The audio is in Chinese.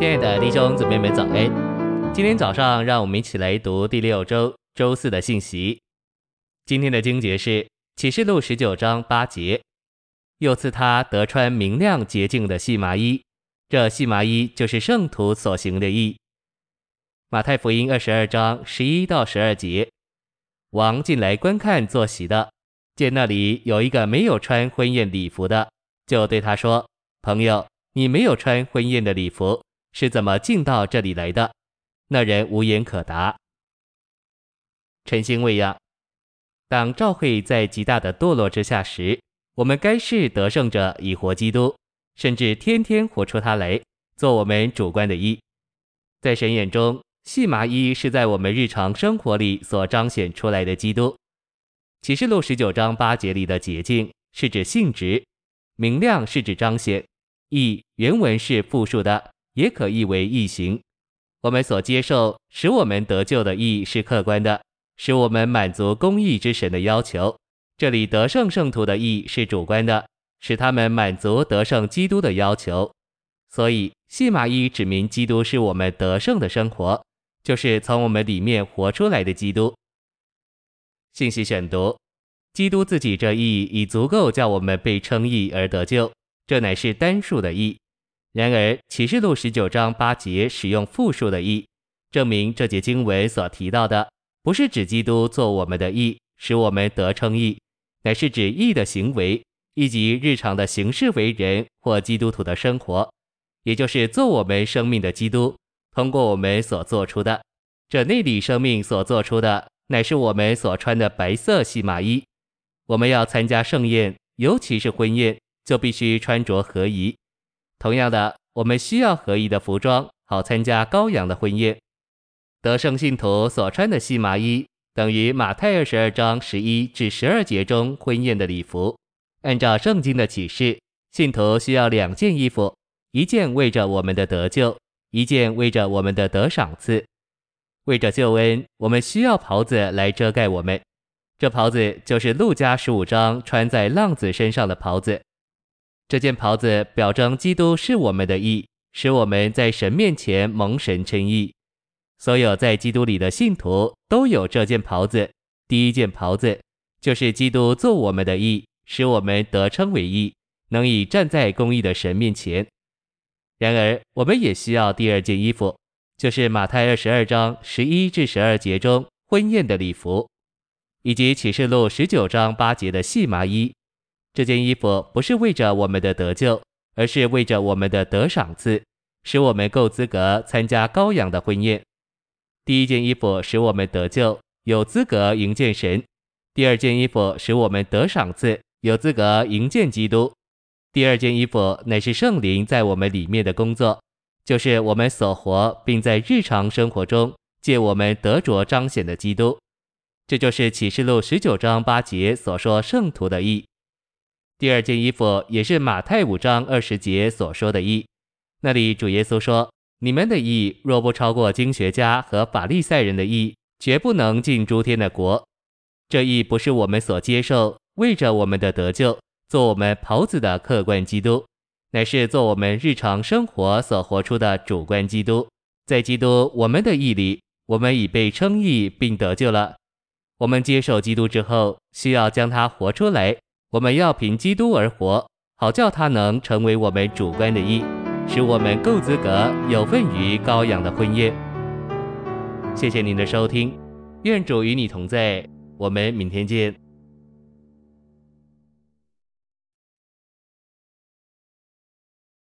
亲爱的弟兄姊妹们，早安！今天早上，让我们一起来读第六周周四的信息。今天的经节是启示录十九章八节，又赐他得穿明亮洁净的细麻衣，这细麻衣就是圣徒所行的义。马太福音二十二章十一到十二节，王进来观看坐席的，见那里有一个没有穿婚宴礼服的，就对他说：“朋友，你没有穿婚宴的礼服。”是怎么进到这里来的？那人无言可答。陈星喂养，当教会在极大的堕落之下时，我们该是得胜者，以活基督，甚至天天活出他来，做我们主观的义。在神眼中，细麻衣是在我们日常生活里所彰显出来的基督。启示录十九章八节里的洁净是指性质，明亮是指彰显，义原文是复数的。也可译为义行。我们所接受使我们得救的义是客观的，使我们满足公义之神的要求。这里得胜圣徒的义是主观的，使他们满足得胜基督的要求。所以细麻衣指明基督是我们得胜的生活，就是从我们里面活出来的基督。信息选读：基督自己这义已足够叫我们被称义而得救，这乃是单数的义。然而，启示录十九章八节使用复数的义，证明这节经文所提到的不是指基督做我们的义，使我们得称义，乃是指义的行为，以及日常的行事为人或基督徒的生活，也就是做我们生命的基督通过我们所做出的。这内里生命所做出的，乃是我们所穿的白色细麻衣。我们要参加盛宴，尤其是婚宴，就必须穿着合宜。同样的，我们需要合宜的服装，好参加羔羊的婚宴。得胜信徒所穿的细麻衣，等于马太二十二章十一至十二节中婚宴的礼服。按照圣经的启示，信徒需要两件衣服，一件为着我们的得救，一件为着我们的得赏赐。为着救恩，我们需要袍子来遮盖我们。这袍子就是路加十五章穿在浪子身上的袍子。这件袍子表征基督是我们的义，使我们在神面前蒙神称义。所有在基督里的信徒都有这件袍子。第一件袍子就是基督做我们的义，使我们得称为义，能以站在公义的神面前。然而，我们也需要第二件衣服，就是马太二十二章十一至十二节中婚宴的礼服，以及启示录十九章八节的细麻衣。这件衣服不是为着我们的得救，而是为着我们的得赏赐，使我们够资格参加羔羊的婚宴。第一件衣服使我们得救，有资格迎见神；第二件衣服使我们得赏赐，有资格迎见基督。第二件衣服乃是圣灵在我们里面的工作，就是我们所活并在日常生活中借我们得着彰显的基督。这就是启示录十九章八节所说圣徒的义。第二件衣服也是马太五章二十节所说的义，那里主耶稣说：“你们的义若不超过经学家和法利赛人的义，绝不能进诸天的国。”这义不是我们所接受，为着我们的得救，做我们袍子的客观基督，乃是做我们日常生活所活出的主观基督。在基督我们的义里，我们已被称义并得救了。我们接受基督之后，需要将它活出来。我们要凭基督而活，好叫他能成为我们主观的义，使我们够资格有份于羔羊的婚宴。谢谢您的收听，愿主与你同在，我们明天见。